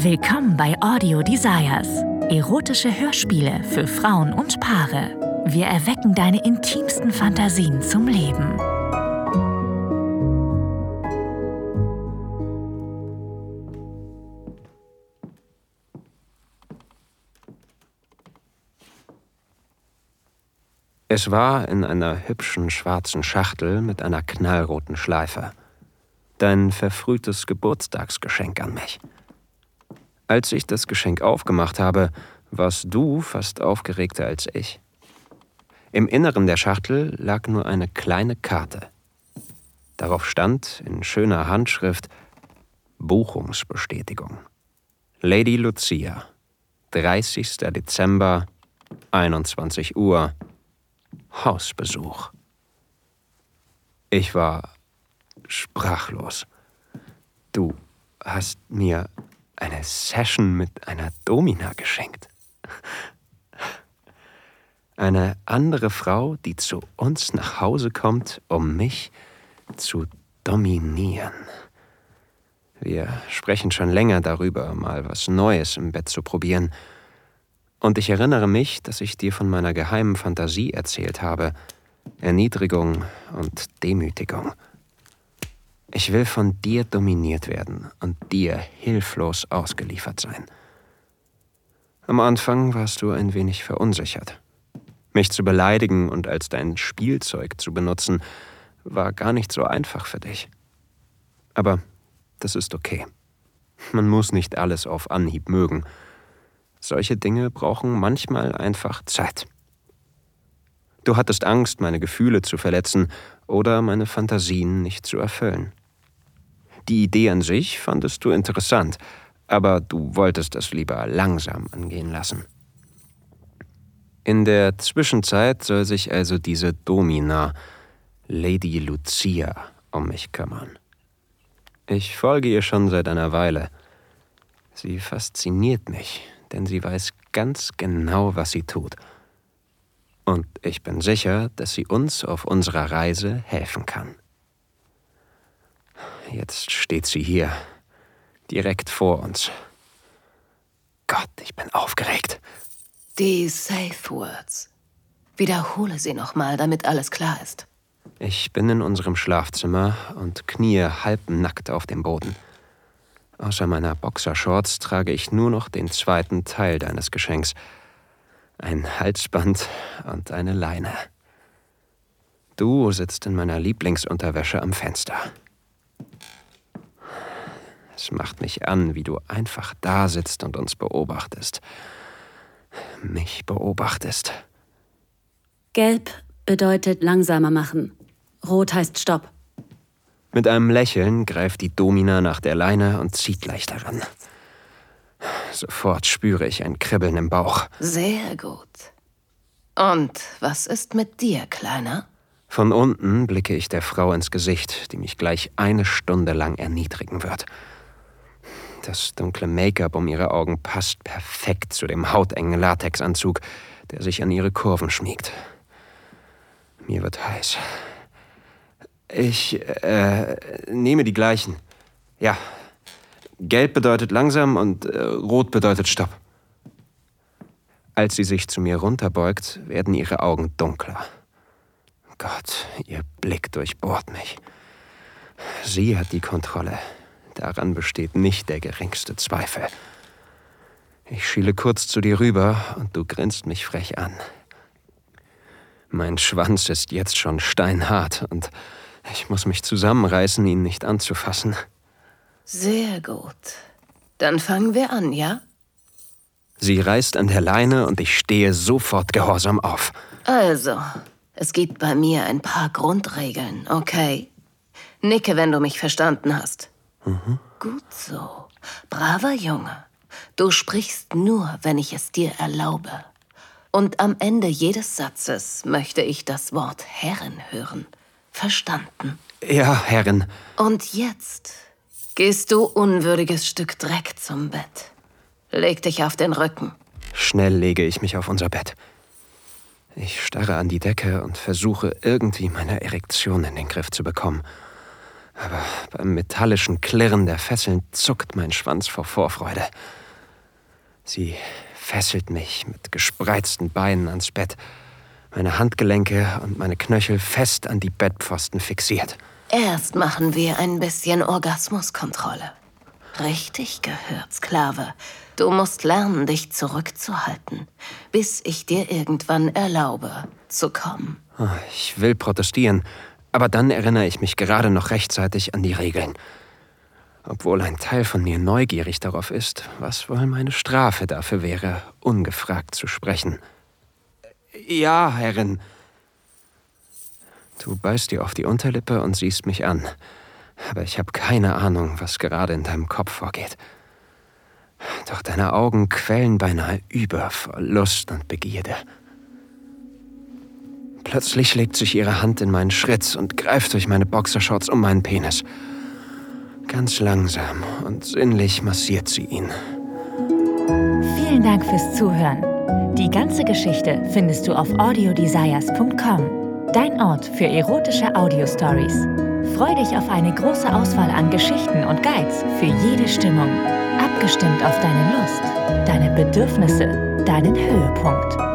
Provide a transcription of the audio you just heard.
Willkommen bei Audio Desires. Erotische Hörspiele für Frauen und Paare. Wir erwecken deine intimsten Fantasien zum Leben. Es war in einer hübschen schwarzen Schachtel mit einer knallroten Schleife. Dein verfrühtes Geburtstagsgeschenk an mich. Als ich das Geschenk aufgemacht habe, warst du fast aufgeregter als ich. Im Inneren der Schachtel lag nur eine kleine Karte. Darauf stand in schöner Handschrift Buchungsbestätigung. Lady Lucia, 30. Dezember, 21 Uhr, Hausbesuch. Ich war sprachlos. Du hast mir eine Session mit einer Domina geschenkt. Eine andere Frau, die zu uns nach Hause kommt, um mich zu dominieren. Wir sprechen schon länger darüber, mal was Neues im Bett zu probieren. Und ich erinnere mich, dass ich dir von meiner geheimen Fantasie erzählt habe. Erniedrigung und Demütigung. Ich will von dir dominiert werden und dir hilflos ausgeliefert sein. Am Anfang warst du ein wenig verunsichert. Mich zu beleidigen und als dein Spielzeug zu benutzen, war gar nicht so einfach für dich. Aber das ist okay. Man muss nicht alles auf Anhieb mögen. Solche Dinge brauchen manchmal einfach Zeit. Du hattest Angst, meine Gefühle zu verletzen oder meine Fantasien nicht zu erfüllen. Die Idee an sich fandest du interessant, aber du wolltest es lieber langsam angehen lassen. In der Zwischenzeit soll sich also diese Domina, Lady Lucia, um mich kümmern. Ich folge ihr schon seit einer Weile. Sie fasziniert mich, denn sie weiß ganz genau, was sie tut. Und ich bin sicher, dass sie uns auf unserer Reise helfen kann. Jetzt steht sie hier, direkt vor uns. Gott, ich bin aufgeregt. Die Safe Words. Wiederhole sie nochmal, damit alles klar ist. Ich bin in unserem Schlafzimmer und knie halbnackt auf dem Boden. Außer meiner Boxershorts trage ich nur noch den zweiten Teil deines Geschenks. Ein Halsband und eine Leine. Du sitzt in meiner Lieblingsunterwäsche am Fenster. Es macht mich an, wie du einfach da sitzt und uns beobachtest. Mich beobachtest. Gelb bedeutet langsamer machen. Rot heißt Stopp. Mit einem Lächeln greift die Domina nach der Leine und zieht leicht daran. Sofort spüre ich ein Kribbeln im Bauch. Sehr gut. Und was ist mit dir, Kleiner? Von unten blicke ich der Frau ins Gesicht, die mich gleich eine Stunde lang erniedrigen wird. Das dunkle Make-up um ihre Augen passt perfekt zu dem hautengen Latexanzug, der sich an ihre Kurven schmiegt. Mir wird heiß. Ich äh, nehme die gleichen. Ja. Gelb bedeutet langsam und äh, rot bedeutet Stopp. Als sie sich zu mir runterbeugt, werden ihre Augen dunkler. Gott, ihr Blick durchbohrt mich. Sie hat die Kontrolle. Daran besteht nicht der geringste Zweifel. Ich schiele kurz zu dir rüber und du grinst mich frech an. Mein Schwanz ist jetzt schon steinhart und ich muss mich zusammenreißen, ihn nicht anzufassen. Sehr gut. Dann fangen wir an, ja? Sie reißt an der Leine und ich stehe sofort gehorsam auf. Also, es gibt bei mir ein paar Grundregeln, okay? Nicke, wenn du mich verstanden hast. Mhm. Gut so. Braver Junge. Du sprichst nur, wenn ich es dir erlaube. Und am Ende jedes Satzes möchte ich das Wort Herrin hören. Verstanden? Ja, Herrin. Und jetzt gehst du unwürdiges Stück Dreck zum Bett. Leg dich auf den Rücken. Schnell lege ich mich auf unser Bett. Ich starre an die Decke und versuche irgendwie meine Erektion in den Griff zu bekommen. Aber beim metallischen Klirren der Fesseln zuckt mein Schwanz vor Vorfreude. Sie fesselt mich mit gespreizten Beinen ans Bett, meine Handgelenke und meine Knöchel fest an die Bettpfosten fixiert. Erst machen wir ein bisschen Orgasmuskontrolle. Richtig gehört, Sklave. Du musst lernen, dich zurückzuhalten, bis ich dir irgendwann erlaube, zu kommen. Ah, ich will protestieren, aber dann erinnere ich mich gerade noch rechtzeitig an die Regeln. Obwohl ein Teil von mir neugierig darauf ist, was wohl meine Strafe dafür wäre, ungefragt zu sprechen. Ja, Herrin. Du beißt dir auf die Unterlippe und siehst mich an. Aber ich habe keine Ahnung, was gerade in deinem Kopf vorgeht. Doch deine Augen quellen beinahe über vor Lust und Begierde. Plötzlich legt sich ihre Hand in meinen Schritz und greift durch meine Boxershorts um meinen Penis. Ganz langsam und sinnlich massiert sie ihn. Vielen Dank fürs Zuhören. Die ganze Geschichte findest du auf audiodesires.com, dein Ort für erotische Audio-Stories. Freu dich auf eine große Auswahl an Geschichten und Guides für jede Stimmung, abgestimmt auf deine Lust, deine Bedürfnisse, deinen Höhepunkt.